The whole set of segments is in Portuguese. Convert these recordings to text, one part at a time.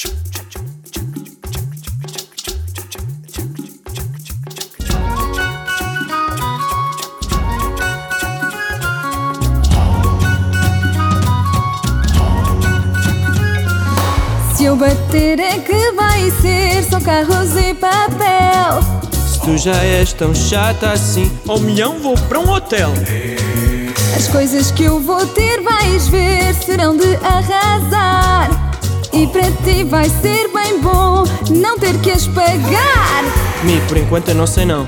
Se eu bater é que vai ser só carros e papel. Se tu já és tão chata assim, ao milhão vou para um hotel. As coisas que eu vou ter, vais ver, serão de arrasar. E para ti vai ser bem bom não ter que as pagar. Mi, por enquanto eu não sei não.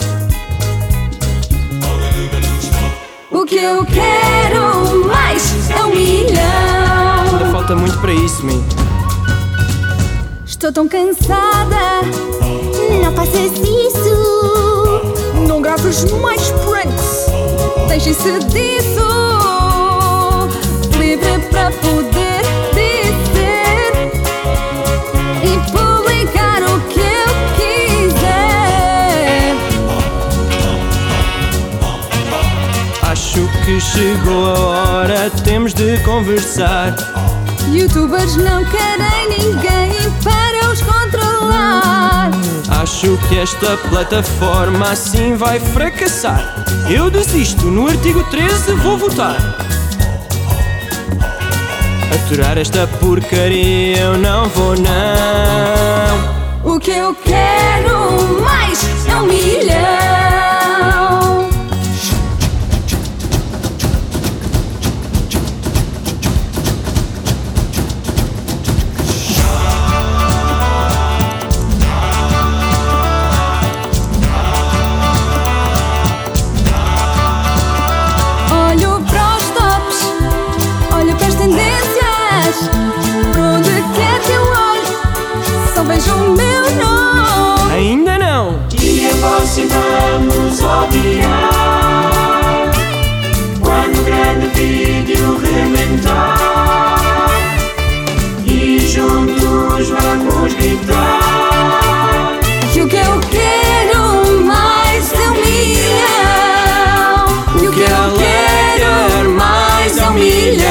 O que eu quero mais é um milhão. Ainda falta muito para isso, Mi. Estou tão cansada. Não faças isso. Não graves mais pranks. Deixem-se disso. Que chegou a hora, temos de conversar. Youtubers não querem ninguém para os controlar. Acho que esta plataforma assim vai fracassar. Eu desisto, no artigo 13 vou votar. Aturar esta porcaria eu não vou não. O que eu quero mais é um milhão. precisamos obviar quando o grande vídeo rebentar e juntos vamos gritar. Que o que eu quero mais é um milhão, o que eu quero mais é um é milhão.